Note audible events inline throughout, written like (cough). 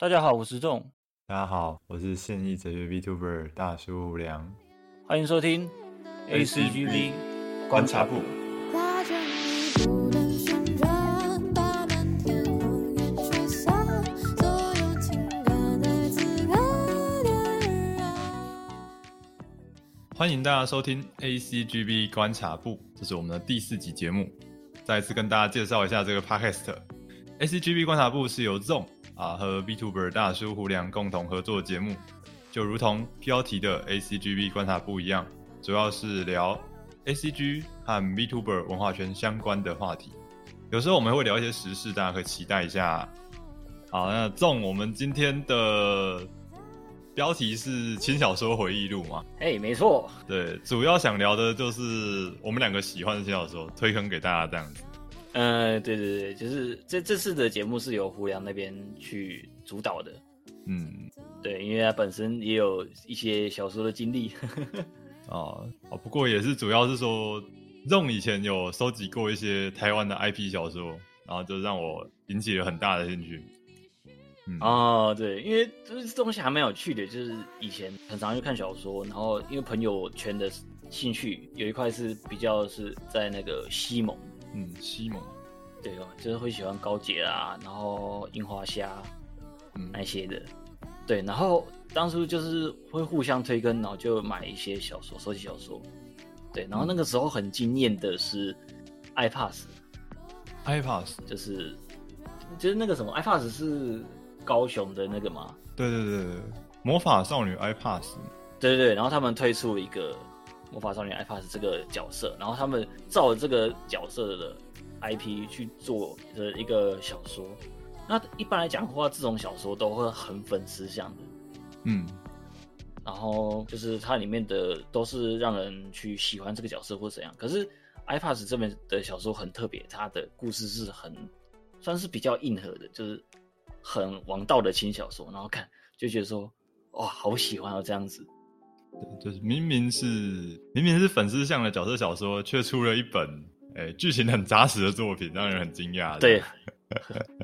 大家好，我是仲，大家好，我是现役哲学 VTuber 大叔梁，欢迎收听 ACGV 观察部。欢迎大家收听 ACGB 观察部，这是我们的第四集节目。再一次跟大家介绍一下这个 podcast。ACGB 观察部是由 Zone 啊和 VTuber 大叔胡良共同合作的节目，就如同标题的 ACGB 观察部一样，主要是聊 ACG 和 VTuber 文化圈相关的话题。有时候我们会聊一些时事，大家可以期待一下。好，那 Zone 我们今天的标题是轻小说回忆录嘛？哎，没错，对，主要想聊的就是我们两个喜欢的轻小说，推坑给大家这样子。呃，对对对，就是这这次的节目是由胡良那边去主导的，嗯，对，因为他本身也有一些小说的经历。(laughs) 哦哦，不过也是主要是说，Zong 以前有收集过一些台湾的 IP 小说，然后就让我引起了很大的兴趣。嗯，哦，对，因为就是这东西还蛮有趣的，就是以前很常去看小说，然后因为朋友圈的兴趣有一块是比较是在那个西蒙，嗯，西蒙，对哦，就是会喜欢高洁啊，然后樱花虾嗯。那些的，对，然后当初就是会互相推跟，然后就买一些小说，收集小说，对，然后那个时候很惊艳的是 iPass，iPass，就是就是那个什么 iPass 是高雄的那个嘛，对对对对，魔法少女 iPass，对对对，然后他们推出了一个魔法少女 iPass 这个角色，然后他们照着这个角色的 IP 去做的一个小说。那一般来讲的话，这种小说都会很粉丝向的，嗯，然后就是它里面的都是让人去喜欢这个角色或怎样。可是 iPass 这边的小说很特别，它的故事是很算是比较硬核的，就是很王道的轻小说，然后看就觉得说哇，好喜欢哦这样子。对就是明明是明明是粉丝向的角色小说，却出了一本哎剧情很扎实的作品，让人很惊讶。对，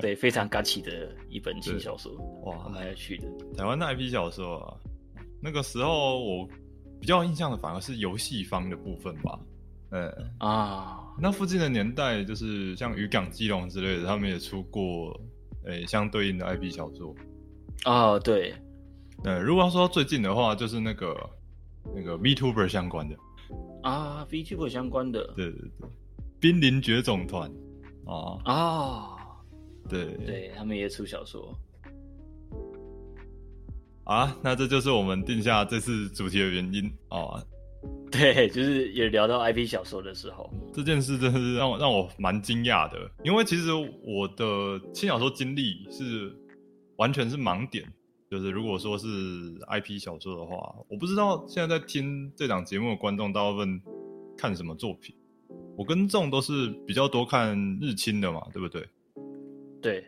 对，非常赶起的一本新小说，哇还蛮有趣的。台湾的 IP 小说啊，那个时候我比较印象的反而是游戏方的部分吧。呃，啊，那附近的年代，就是像渔港基隆之类的，他们也出过诶、相对应的 IP 小说。哦，对，呃，如果要说到最近的话，就是那个那个 VTuber 相关的，啊，VTuber 相关的，对对对，濒临绝种团。啊，啊，对。对他们也出小说，啊，那这就是我们定下这次主题的原因。啊。(laughs) 对，就是也聊到 IP 小说的时候，这件事真的是让我让我蛮惊讶的，因为其实我的轻小说经历是完全是盲点，就是如果说是 IP 小说的话，我不知道现在在听这档节目的观众大部分看什么作品。我跟众都是比较多看日清的嘛，对不对？对，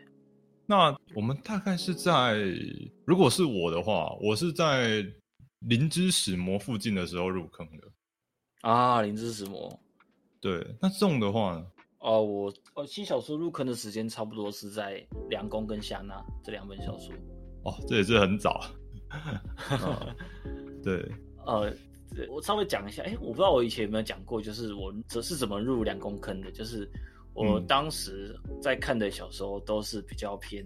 那我们大概是在，如果是我的话，我是在灵之使魔附近的时候入坑的。啊，灵之使魔，对，那众的话呢？哦，我哦，新小说入坑的时间差不多是在梁宫跟夏娜这两本小说，哦，这也是很早。啊 (laughs) 对，呃，我稍微讲一下，哎，我不知道我以前有没有讲过，就是我这是怎么入两公坑的，就是我嗯当时在看的小说都是比较偏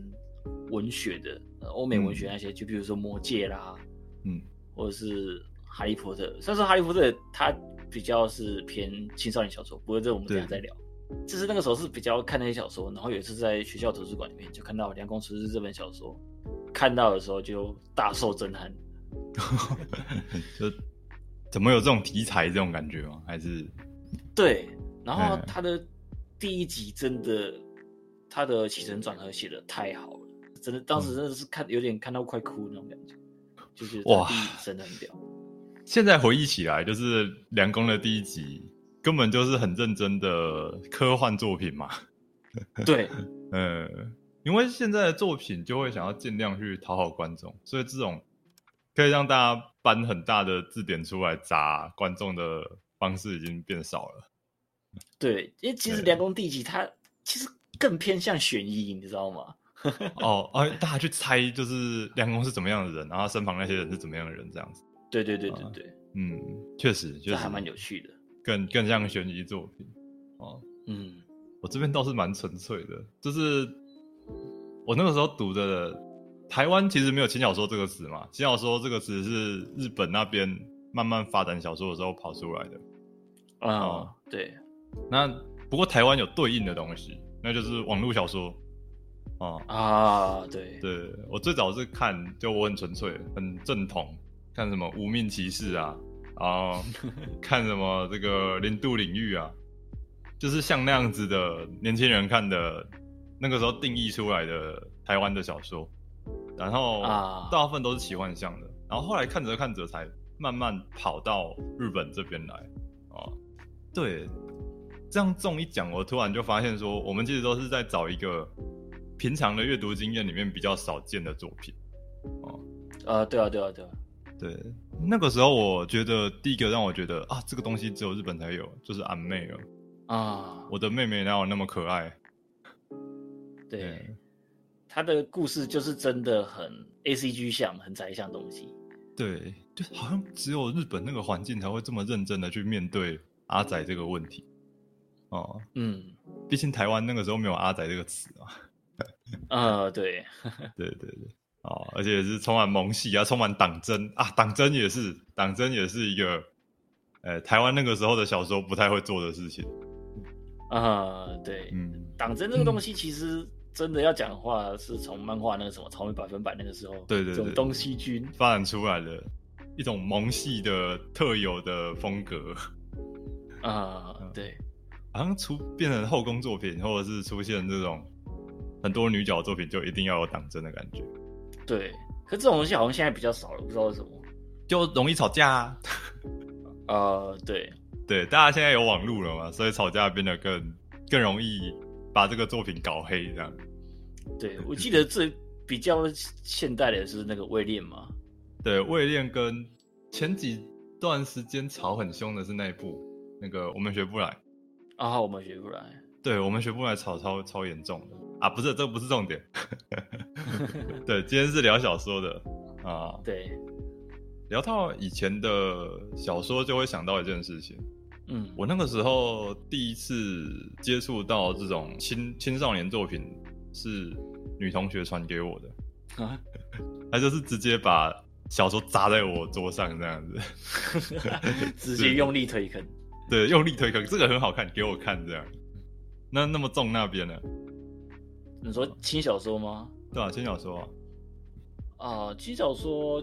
文学的，呃欧美文学那些，就比如说《魔戒》啦，嗯，或者是《哈利波特》。虽然说《哈利波特》它比较是偏青少年小说，不过这我们等一下再聊。就是那个时候是比较看那些小说，然后有一次在学校图书馆里面就看到《梁公厨师》这本小说，看到的时候就大受震撼。(laughs) 就怎么有这种题材这种感觉吗？还是对，然后嗯他的第一集真的，他的起承转合写的太好了，真的，当时真的是看有点看到快哭那种感觉，就是哇真的很屌。现在回忆起来，就是梁公的第一集，根本就是很认真的科幻作品嘛。对，嗯，因为现在的作品就会想要尽量去讨好观众，所以这种可以让大家搬很大的字典出来砸观众的方式已经变少了。对，因为其实对《凉宫》第一集它其实更偏向悬疑，你知道吗？(laughs) 哦，哦，大家去猜就是梁公是怎么样的人，然后身旁那些人是怎么样的人，这样子。对对对对啊对，嗯，确实，确实这还蛮有趣的。更更像悬疑作品。哦，嗯我这边倒是蛮纯粹的，就是我那个时候读的，台湾其实没有轻小说这个词嘛，轻小说这个词是日本那边慢慢发展小说的时候跑出来的。啊、哦对，那不过台湾有对应的东西，那就是网络小说。哦，啊，对，对我最早是看，就我很纯粹、很正统，看什么《无命骑士》啊，然后 (laughs) 看什么这个《零度领域》啊，就是像那样子的年轻人看的，那个时候定义出来的台湾的小说，然后啊大部分都是奇幻向的，然后后来看着看着才慢慢跑到日本这边来，啊，对，这样这么一讲，我突然就发现说，我们其实都是在找一个平常的阅读经验里面比较少见的作品。啊，对啊，对啊，对啊，对，那个时候我觉得第一个让我觉得啊，这个东西只有日本才有，就是俺妹了。啊，我的妹妹哪有那么可爱？对，他的故事就是真的很 A C G 像，很宅向的东西。对，就好像只有日本那个环境才会这么认真的去面对阿仔这个问题。哦，嗯，毕竟台湾那个时候没有阿仔这个词啊。呃，对，(laughs) 对对对，哦，而且是充满萌系啊，充满党争啊，党争也是，党争也是一个，呃，台湾那个时候的小说不太会做的事情。啊、对，嗯，党争这个东西其实真的要讲的话，是从漫画那个什么《草莓百分百》那个时候，对对对这种东西军发展出来的一种萌系的特有的风格，啊、嗯对，好像出变成后宫作品，或者是出现这种很多女角作品，就一定要有党争的感觉，对。可这种东西好像现在比较少了，不知道为什么。就容易吵架啊。呃，对，对，大家现在有网络了嘛，所以吵架变得更更容易把这个作品搞黑，这样。对，(laughs) 我记得最比较现代的是那个位恋嘛，(laughs) 对，位恋跟前几段时间吵很凶的是那一部，那个我们学不来。啊，我们学不来。对我们学不来吵超超严重的啊！不是，这不是重点。(laughs) 对，今天是聊小说的啊。对，聊到以前的小说，就会想到一件事情。嗯，我那个时候第一次接触到这种青青少年作品，是女同学传给我的。啊，(laughs) 她就是直接把小说砸在我桌上这样子，(laughs) (laughs) 直接用力推坑。对，用力推坑，这个很好看，给我看这样。那那么重那边呢？你说轻小说吗？对啊，轻小说啊，啊，轻小说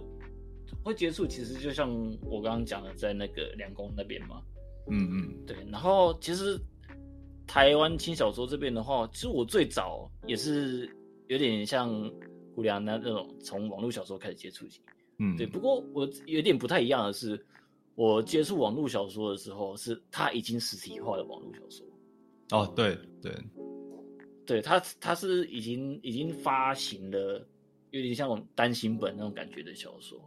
会接触，其实就像我刚刚讲的，在那个梁公那边嘛。嗯嗯对，然后其实台湾轻小说这边的话，其实我最早也是有点像胡良那那种从网络小说开始接触起。嗯，对，不过我有点不太一样的是，我接触网络小说的时候，是它已经实体化的网络小说。哦，对对，对，他他是已经已经发行了，有点像那种单行本那种感觉的小说。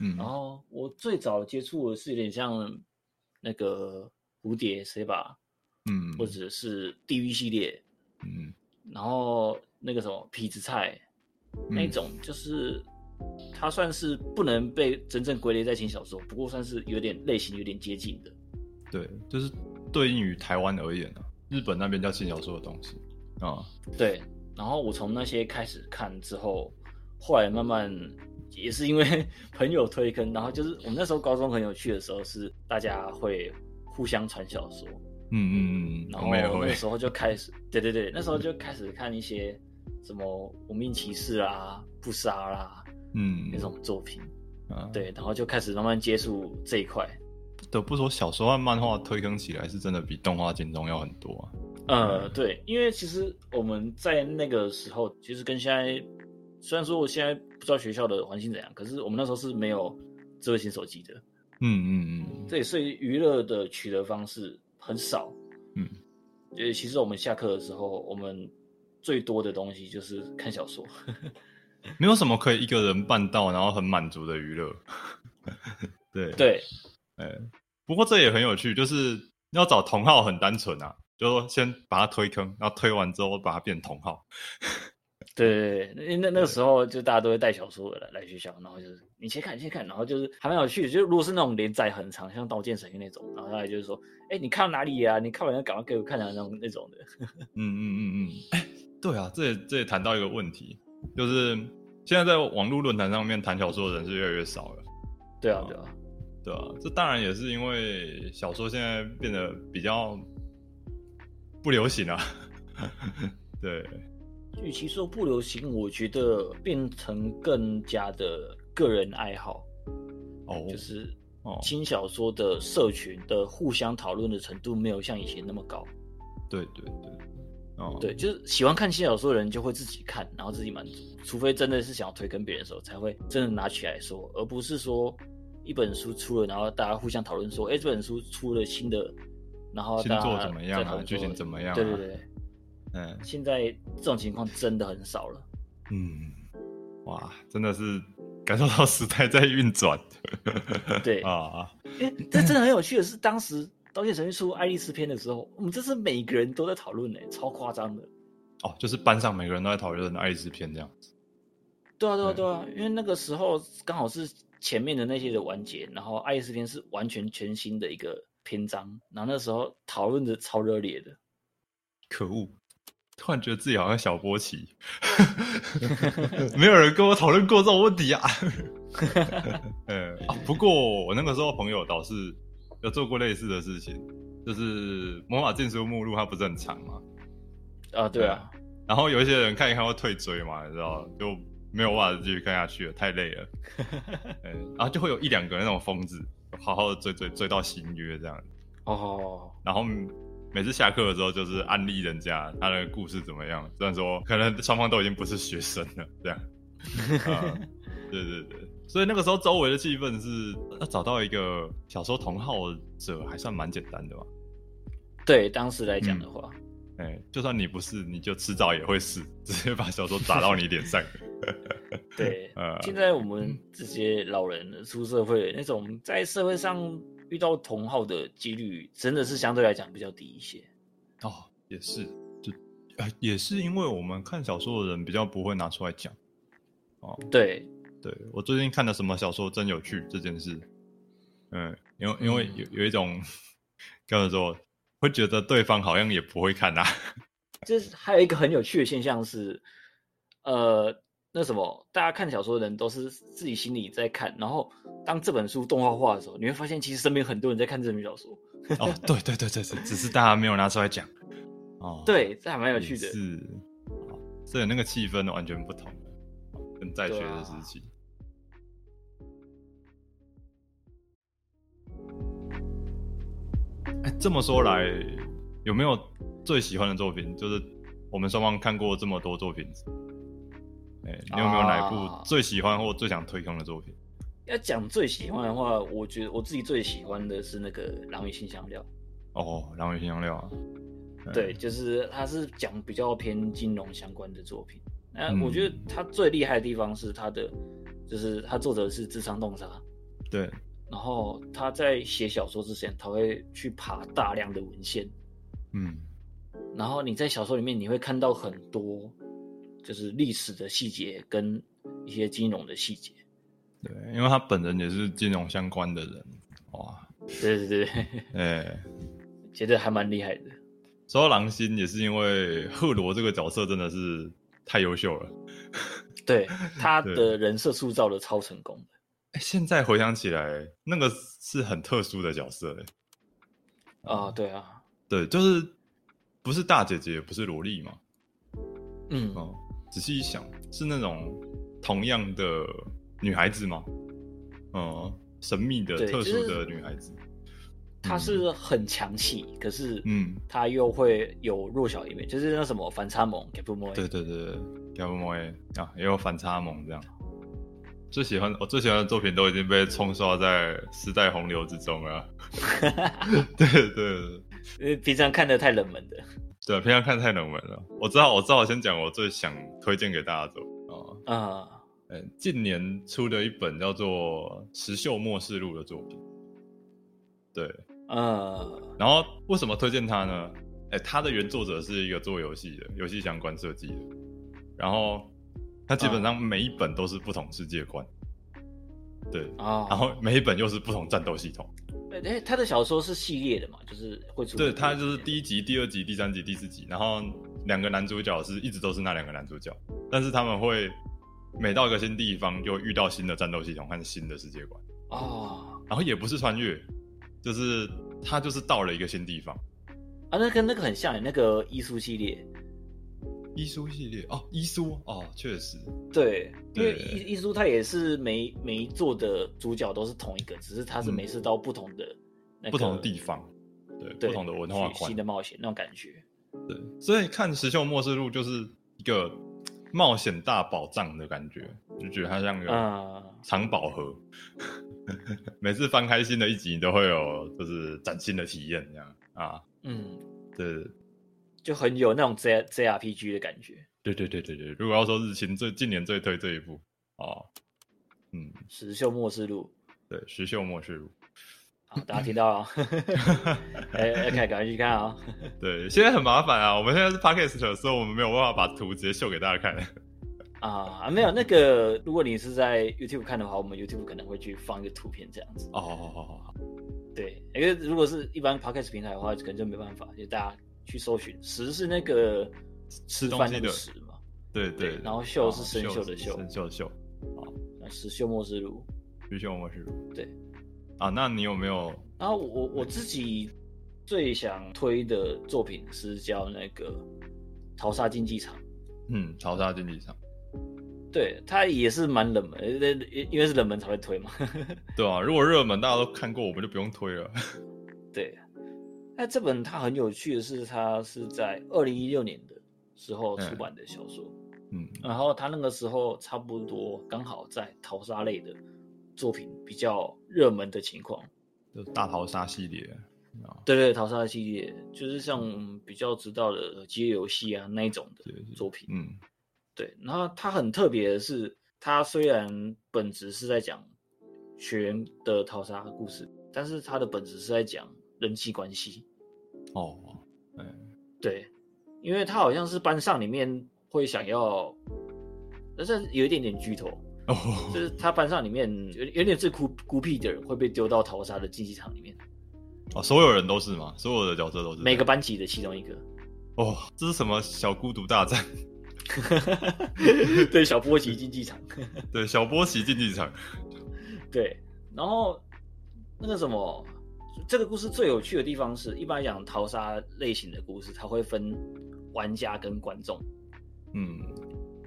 嗯，然后我最早接触的是有点像那个蝴蝶 C 吧，嗯，或者是地狱系列，嗯。然后那个什么痞子菜那嗯。种，就是它算是不能被真正归类在轻小说，不过算是有点类型有点接近的。对，就是对应于台湾而言啊，日本那边叫轻小说的东西啊，对，然后我从那些开始看之后，后来慢慢也是因为 (laughs) 朋友推坑，然后就是我们那时候高中很有趣的时候，是大家会互相传小说，嗯嗯嗯，然后那个时候就开始，(laughs) 对对对，那时候就开始看一些什么无名骑士啊、不杀啦嗯那种作品，啊，对，然后就开始慢慢接触这一块。不得不说，小说和漫画推坑起来是真的比动画精中要很多啊。呃，对，因为其实我们在那个时候，其实跟现在，虽然说我现在不知道学校的环境怎样，可是我们那时候是没有智慧型手机的，嗯嗯嗯，对，所以娱乐的取得方式很少。嗯，呃，其实我们下课的时候，我们最多的东西就是看小说。(laughs) 没有什么可以一个人办到，然后很满足的娱乐。(laughs) 对，对，哎，不过这也很有趣，就是要找同号很单纯啊，就说先把它推坑，然后推完之后把它变同号。对对对，因为那那个时候就大家都会带小说来来学校，然后就是你先看先看，然后就是还蛮有趣的。就如果是那种连载很长，像《刀剑神域》那种，然后他就是说，哎，你看到哪里呀、你看完要赶快给我看啊，那种那种的。嗯嗯嗯嗯，哎，对啊，这也这也谈到一个问题，就是现在在网络论坛上面谈小说的人是越来越少了，对啊对啊，对啊，这当然也是因为小说现在变得比较不流行了，(laughs) 对，与其说不流行，我觉得变成更加的个人爱好，哦，就是哦，轻小说的社群的互相讨论的程度没有像以前那么高。对对对，哦，对，就是喜欢看轻小说的人就会自己看，然后自己满足，除非真的是想要推跟别人的时候，才会真的拿起来说，而不是说一本书出了，然后大家互相讨论说，哎，这本书出了新的，然后星大家座怎么样啊？剧情怎么样、啊？对对，对，嗯现在这种情况真的很少了。嗯，哇，真的是感受到时代在运转，(laughs) 对啊，因为这真的很有趣的是，当时《刀剑神域》出《爱丽丝篇》的时候，我们这是每个人都在讨论呢，超夸张的。哦，就是班上每个人都在讨论爱丽丝篇这样子，对啊，对啊，嗯对啊，因为那个时候刚好是前面的那些的完结，然后《爱丽丝篇》是完全全新的一个篇章，然后那时候讨论的超热烈的。可恶！突然觉得自己好像小波奇，(laughs) 没有人跟我讨论过这种问题啊。呃啊，不过我那个时候朋友倒是有做过类似的事情，就是魔法禁书目录它不是很长吗？啊，对啊，然后有一些人看一看会退追嘛，你知道，就没有办法继续看下去了，太累了。(laughs) 嗯，然后就会有一两个那种疯子，好好的追追追到新约这样，哦，然后每次下课的时候就是安利人家他的故事怎么样，虽然说可能双方都已经不是学生了，这样。啊 (laughs) 对对对，所以那个时候周围的气氛是要找到一个小说同好者还算蛮简单的吧。对，当时来讲的话，哎、就算你不是，你就迟早也会是，直接把小说砸到你脸上。对，呃 (laughs) 现在我们这些老人出社会，那种在社会上遇到同号的几率，真的是相对来讲比较低一些。哦，也是，就呃，也是因为我们看小说的人比较不会拿出来讲。哦，对，对我最近看的什么小说真有趣这件事，嗯，因为因为有有一种跟我说，(laughs) 会觉得对方好像也不会看啊。(laughs) 就是还有一个很有趣的现象是，呃，那什么，大家看小说的人都是自己心里在看，然后当这本书动画化的时候，你会发现其实身边很多人在看这本小说。哦，对对对对对，只是大家没有拿出来讲。哦，，(laughs) 对，这还蛮有趣的。是，哦所以那个气氛完全不同跟在学的时期。哎、这么说来，有没有最喜欢的作品？就是我们双方看过这么多作品，哎、你有没有哪部最喜欢或最想推坑的作品？要讲最喜欢的话，我觉得我自己最喜欢的是那个《狼与新香料》。哦，《狼与新香料》啊，嗯对，就是它是讲比较偏金融相关的作品。那嗯。我觉得它最厉害的地方是它的，就是它作者是智商洞察，对，然后他在写小说之前，他会去爬大量的文献，嗯，然后你在小说里面你会看到很多就是历史的细节跟一些金融的细节。对，因为他本人也是金融相关的人，哇，对对对，哎、觉得还蛮厉害的。说到狼心，也是因为赫罗这个角色真的是太优秀了。对 (laughs) 他的人设塑造的超成功的。哎现在回想起来，那个是很特殊的角色，哎，啊，对啊，对，就是不是大姐姐，不是萝莉嘛，嗯，哦，仔细一想，是那种同样的女孩子吗？嗯、神秘的、特殊的女孩子，她是很强气，可是嗯，她又会有弱小一面，就是那什么反差萌 g a p 对对对对，要不莫啊，也有反差萌这样。最喜欢我最喜欢的作品都已经被冲刷在时代洪流之中了。(laughs) 对对对因为平常看的太冷门的。对，平常看太冷门了。我知道，我知道，我先讲我最想推荐给大家的啊。啊，呃，近年出的一本叫做《石秀末世录》的作品。对，呃，然后为什么推荐它呢？哎，它的原作者是一个做游戏的，游戏相关设计的。然后它基本上每一本都是不同世界观，对，啊，然后每一本又是不同战斗系统。哎、欸，他的小说是系列的嘛，就是会出对，他就是第一集、第二集、第三集、第四集，然后两个男主角是一直都是那两个男主角，但是他们会每到一个新地方就遇到新的战斗系统和新的世界观，哦然后也不是穿越，就是他就是到了一个新地方。啊，那跟那个很像，那个艺术系列，伊苏系列哦，伊苏哦，确实，对，因为对伊伊苏他也是每每一座的主角都是同一个，只是他是嗯。每次到不同的、那个不同的地方，对，对不同的文化观去新，的冒险那种感觉。对，所以看《石秀末世录》就是一个冒险大宝藏的感觉，就觉得它像个啊藏宝盒。(laughs) 每次翻开新的一集，你都会有就是崭新的体验，这样啊，嗯，对，就很有那种 J JRPG 的感觉。对对对对对。如果要说日清最近年最推这一部哦，嗯，《石秀末世录对，《石秀末世录》。》好，大家听到了啊，(laughs) 哎、哎，赶快去看啊！(laughs) 对，现在很麻烦啊，我们现在是 podcast，所以我们没有办法把图直接秀给大家看。(laughs) 啊，没有那个，如果你是在 YouTube 看的话，我们 YouTube 可能会去放一个图片这样子。哦，好好好好，对，因为如果是一般 Podcast 平台的话，可能就没办法，就大家去搜寻。食是那个吃饭的食嘛，对对，然后秀是哦生锈的锈生锈的锈，那石秀末世录。石秀末世录。对，啊，那你有没有然后我我自己最想推的作品是叫那个《淘沙竞技场》，嗯淘沙竞技场？对，它也是蛮冷门，因为是冷门才会推嘛。对啊，如果热门大家都看过，我们就不用推了。对，那这本它很有趣的是，它是在二零一六年的时候出版的小说，嗯然后它那个时候差不多刚好在淘沙类的作品比较热门的情况。就大逃杀系列啊，对对，淘沙系列就是像比较知道的街游戏啊那一种的作品。嗯对，然后它很特别的是，它虽然本质是在讲学员的淘沙故事，但是它的本质是在讲人际关系。哦，嗯对，因为他好像是班上里面会想要，但是有一点点剧透，哦，就是他班上里面有有点最孤孤僻的人会被丢到淘沙的竞技场里面，哦，所有人都是吗？所有的角色都是每个班级的其中一个。哦，这是什么小孤独大战？(laughs) 对，小波奇竞技场。对，小波奇竞技场。对，然后那个什么，这个故事最有趣的地方是，一般来讲淘沙类型的故事，它会分玩家跟观众。嗯，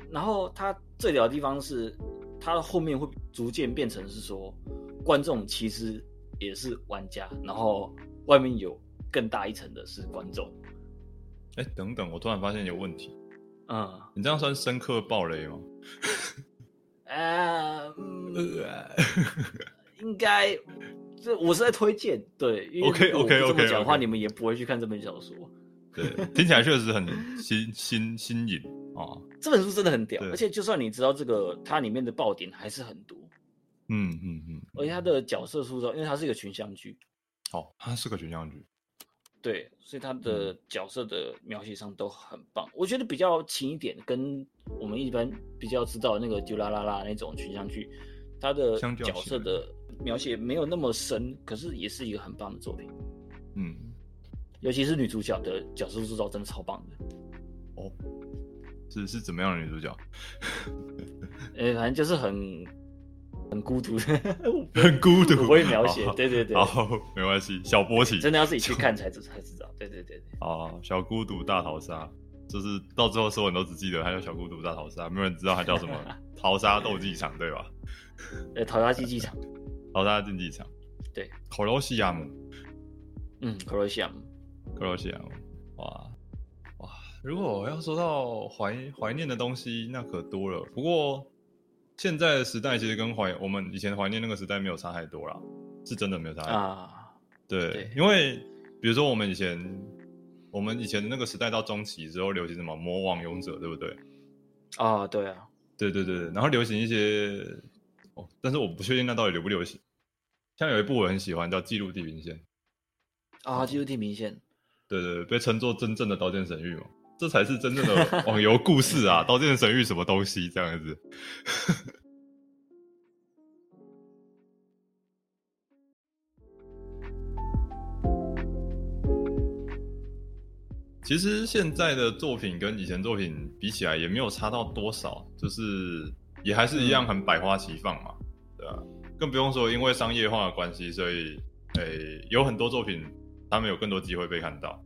然后它最屌的地方是，它后面会逐渐变成是说，观众其实也是玩家，然后外面有更大一层的是观众。哎，等等，我突然发现有问题。嗯，你这样算深刻暴雷吗？呃，嗯 (laughs) 应该这我是在推荐，对，因为 OK，如果我不 OK，这么 OK，讲的话你们也不会去看这本小说。对，听起来确实很新新新颖啊。(laughs) 这本书真的很屌，而且就算你知道这个，它里面的爆点还是很多，嗯嗯嗯，而且它的角色塑造，因为它是一个群像剧，哦，它是个群像剧。对，所以它嗯的角色的描写上都很棒。我觉得比较轻一点，跟我们一般比较知道那个丢啦啦啦那种群像剧，它的角色的描写没有那么深，可是也是一个很棒的作品。嗯，尤其是女主角的角色塑造真的超棒的，哦，是是怎么样的女主角？(laughs) 呃，反正就是很很孤独，(laughs) 很孤独，我不会描写好，对对对，好，没关系，小波奇真的要自己去看才知才知道，对对对对。啊，小孤独大逃杀，就是到最后所有人都只记得它叫小孤独大逃杀，没有人知道它叫什么 (laughs) 逃杀斗技场，对吧？呃，淘沙竞技场，逃杀竞技场，对，口罗西亚姆，嗯，克罗西亚姆，克罗西亚姆，哇哇！如果我要说到怀怀念的东西，那可多了。不过现在的时代其实跟怀我们以前怀念那个时代没有差太多啦，是真的没有差太多。啊，对，对因为比如说我们以前我们以前的那个时代到中期之后流行什么魔王勇者，对不对？啊，对啊，对对对，然后流行一些哦，但是我不确定那到底流不流行。像有一部我很喜欢叫《记录地平线》，啊，记录地平线，对对对，被称作真正的刀剑神域嘛。这才是真正的网游故事啊！(laughs) 刀剑神域什么东西这样子？其实现在的作品跟以前作品比起来，也没有差到多少，就是也还是一样很百花齐放嘛，对啊，更不用说因为商业化的关系，所以诶、有很多作品他们有更多机会被看到，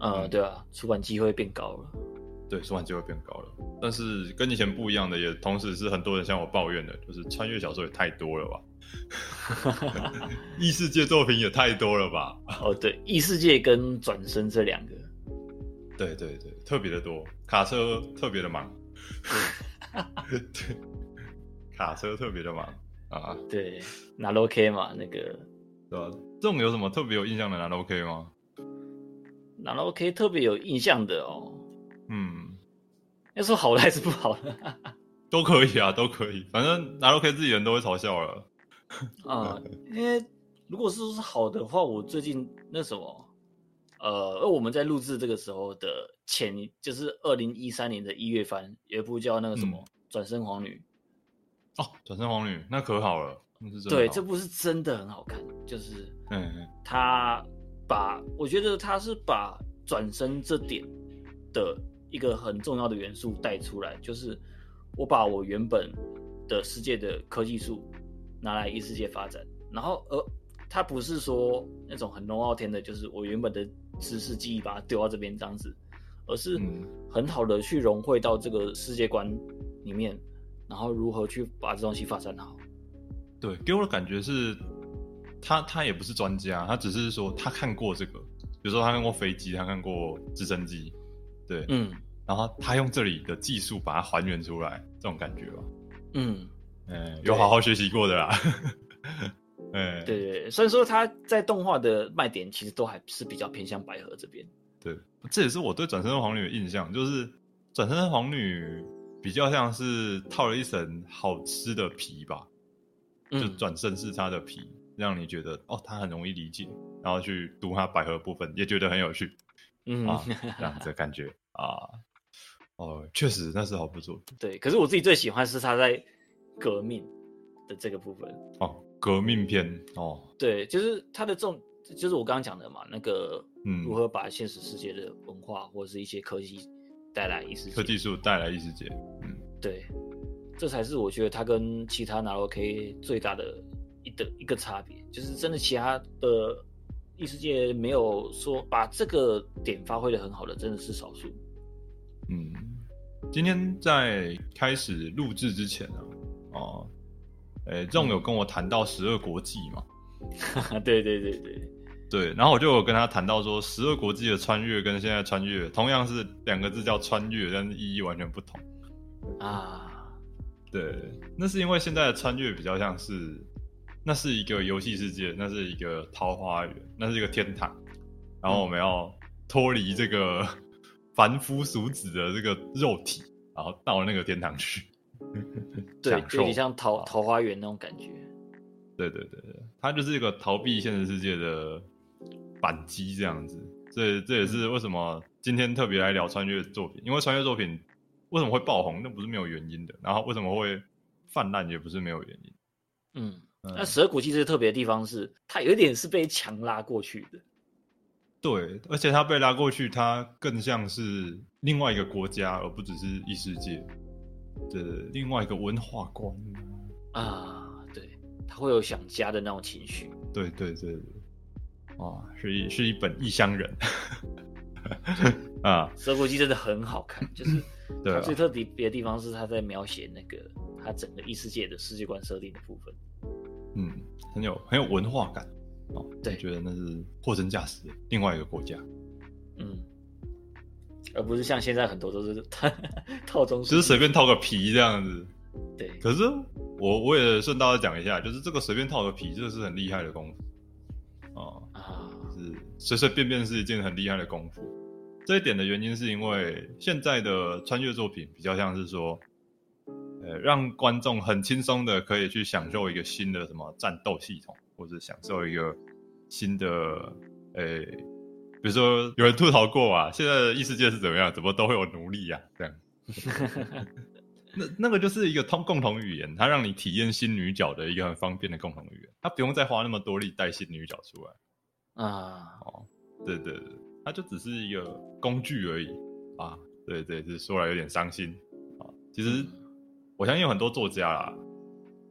嗯，对啊，出版机会变高了。对，出版机会变高了。但是跟以前不一样的，也同时是很多人向我抱怨的，就是穿越小说也太多了吧，(laughs) 异世界作品也太多了吧？哦，对，异世界跟转身这两个，对对对，特别的多，卡车特别的忙，(laughs) 对，卡车特别的忙啊，对，拿 OK 嘛，那个对吧？这种有什么特别有印象的拿 OK 吗？拿 OK 特别有印象的哦。嗯，要说好的还是不好的 (laughs) 都可以啊，都可以，反正拿 OK 自己人都会嘲笑了。啊？因为如果是说是好的话，我最近那什么，呃，而我们在录制这个时候的前，就是二零一三年的一月番，有一部叫那个什么嗯《转身皇女哦，转身皇女那可好了，那是》，真的对，这部是真的很好看，就是嗯嗯。他把，我觉得他是把转身这点的一个很重要的元素带出来，就是我把我原本的世界的科技树拿来异世界发展，然后呃，他不是说那种很龙傲天的，就是我原本的知识记忆把它丢到这边这样子，而是嗯。很好的去融汇到这个世界观里面，然后如何去把这东西发展好。对，给我的感觉是，他他也不是专家，他只是说他看过这个，比如说他看过飞机，他看过直升机，对，嗯。然后他用这里的技术把它还原出来，这种感觉吧，嗯，嗯，有好好学习过的啦，嗯，对对对，虽然说他在动画的卖点其实都还是比较偏向百合这边。对，这也是我对转身皇女的印象，就是转身皇女比较像是套了一层好吃的皮吧，就嗯，转身是它的皮，让你觉得哦，它很容易理解，然后去读它百合部分也觉得很有趣嗯，啊，(laughs) 这样子的感觉啊。哦，确实那是好不错对。可是我自己最喜欢是他在革命的这个部分。哦，革命片哦，对，就是它的这种，就是我刚刚讲的嘛，那个嗯如何把现实世界的文化或者是一些科技带来异世界。科技术带来异世界，嗯，对，这才是我觉得它跟其他拿 OK 最大的一的一个差别，就是真的其他的异世界没有说把这个点发挥的很好的，真的是少数。嗯，今天在开始录制之前啊，哦，诶，仲有跟我谈到十二国际嘛，(laughs) 对对对对，对，然后我就有跟他谈到说，十二国际的穿越跟现在穿越同样是两个字叫穿越，但是意义完全不同。啊，对，那是因为现在的穿越比较像是，那是一个游戏世界，那是一个桃花源，那是一个天堂，然后我们要脱离这个 (laughs) 凡夫俗子的这个肉体，然后到那个天堂去。(laughs) 对，有点像桃啊桃花源那种感觉。对对对对，它就是一个逃避现实世界的反击这样子。这这也是为什么今天特别来聊穿越作品，因为穿越作品为什么会爆红，那不是没有原因的。然后为什么会泛滥，也不是没有原因。嗯，嗯那蛇骨》其实特别的地方是，它有一点是被强拉过去的。对，而且它被拉过去，它更像是另外一个国家，而不只是异世界的另外一个文化观啊。啊，对，他会有想家的那种情绪。对对对对，啊，是一是一本异乡人。(laughs) 啊，十二国记真的很好看，就是 (laughs) 最特别的地方是他在描写那个他整个异世界的世界观设定的部分。嗯，很有很有文化感。哦。对。觉得那是货真价实的另外一个国家，嗯，而不是像现在很多都是 (laughs) 套套中式，就是随便套个皮这样子。对，可是我我也顺道讲一下，就是这个随便套个皮，这个是很厉害的功夫哦。啊，是随随便便是一件很厉害的功夫。这一点的原因是因为现在的穿越作品比较像是说，呃，让观众很轻松的可以去享受一个新的什么战斗系统，或者享受一个新的，呃，比比如说有人吐槽过啊，现在的异世界是怎么样？怎么都会有奴隶啊？这样，(laughs) 那那个就是一个通共同语言，它让你体验新女角的一个很方便的共同语言，它不用再花那么多力带新女角出来。啊，哦对对对，它就只是一个工具而已啊。对对，是说来有点伤心啊。其实我相信有很多作家啦，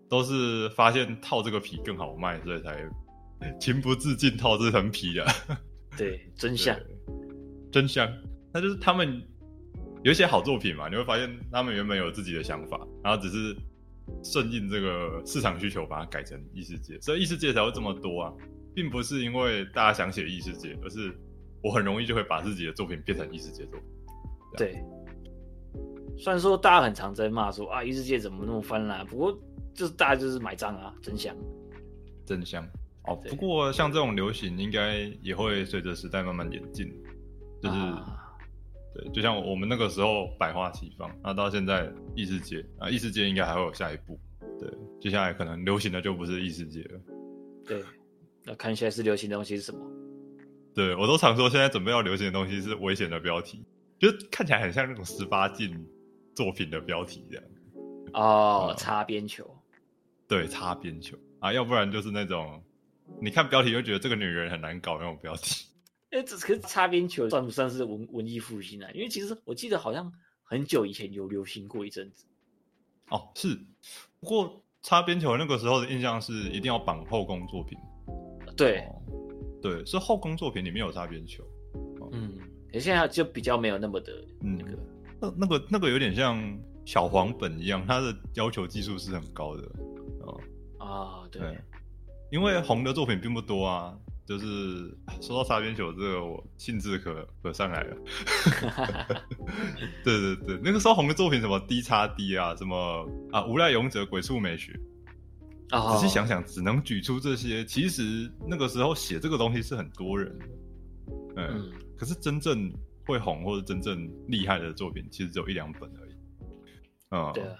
都是发现套这个皮更好卖，所以才情不自禁套这层皮的。(laughs) 对，真相。真香。那就是他们有一些好作品嘛，你会发现他们原本有自己的想法，然后只是顺应这个市场需求把它改成异世界，所以异世界才会这么多啊，并不是因为大家想写异世界，而是我很容易就会把自己的作品变成异世界作品。对，虽然说大家很常在骂说啊，异世界怎么那么泛滥，不过就是大家就是买账啊，真香。真香哦。不过像这种流行，应该也会随着时代慢慢演进，就是、啊对，就像我们那个时候百花齐放，那到现在异世界啊，异世界应该还会有下一步。对，接下来可能流行的就不是异世界了。对，那看现在是流行的东西是什么？对我都常说，现在准备要流行的东西是危险的标题，就是看起来很像那种十八禁作品的标题这样。哦，嗯擦边球。对，擦边球啊，要不然就是那种你看标题就觉得这个女人很难搞那种标题。(laughs) 哎，这可是擦边球算不算是文文艺复兴啊？因为其实我记得好像很久以前有流行过一阵子。哦，是，不过擦边球那个时候的印象是一定要绑后宫作品。对，哦，对，是后宫作品里面有擦边球。嗯，可现在就比较没有那么的嗯那个。那那个那个有点像小黄本一样，它的要求技术是很高的。哦，啊，对，对，因为红的作品并不多啊。就是说到擦边球这个，我兴致可可上来了。(laughs) (laughs) 对对对，那个时候红的作品什么 D 叉 D 啊，什么啊无赖勇者、鬼畜美学，啊，仔细想想，只能举出这些。其实那个时候写这个东西是很多人的，嗯，嗯，可是真正会红或者真正厉害的作品，其实只有一两本而已。嗯，对啊，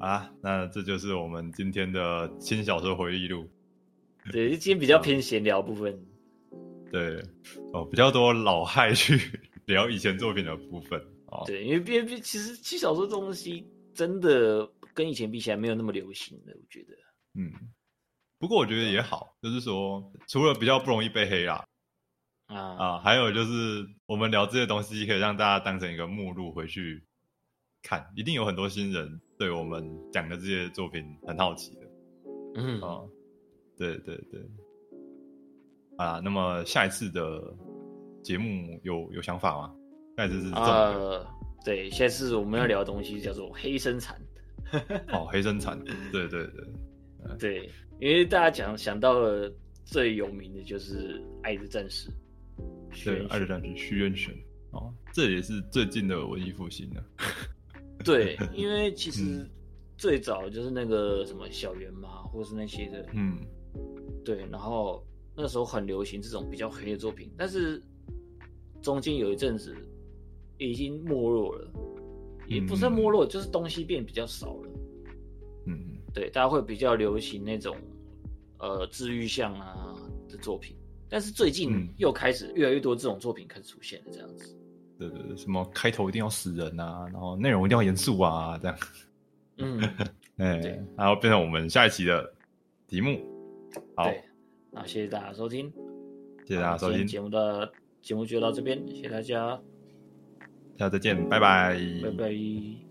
好啦，那这就是我们今天的轻小说回忆录。对，今天比较偏闲聊部分。对，哦，比较多老害去 (laughs) 聊以前作品的部分。哦，对，因为变变其实轻小说这东西真的跟以前比起来没有那么流行了，我觉得。嗯，不过我觉得也好，就是说，除了比较不容易被黑啦，啊啊，还有就是我们聊这些东西，可以让大家当成一个目录回去看，一定有很多新人对我们讲的这些作品很好奇的嗯，啊。对对对，啊，那么下一次的节目有有想法吗？下一次是呃，对，下次我们要聊的东西叫做黑生产。哦，黑生产，对对对，(laughs) 对，因为大家讲想到了最有名的就是《爱的战士》徐对，元轩二战是虚渊玄哦，这也是最近的文艺复兴了。对，因为其实嗯。最早就是那个什么小圆嘛，或是那些的，嗯，对，然后那时候很流行这种比较黑的作品，但是中间有一阵子已经没落了，也不是没落，就是东西变比较少了。嗯，对，大家会比较流行那种呃治愈向啊的作品，但是最近嗯。又开始越来越多这种作品开始出现了，这样子。对对对，什么开头一定要死人啊，然后内容一定要严肃啊，这样，嗯，(laughs) 哎对，然后变成我们下一期的题目。好，那谢谢大家收听，谢谢大家收听，节目的节目就到这边，谢谢大家，下次再见，拜拜，拜拜。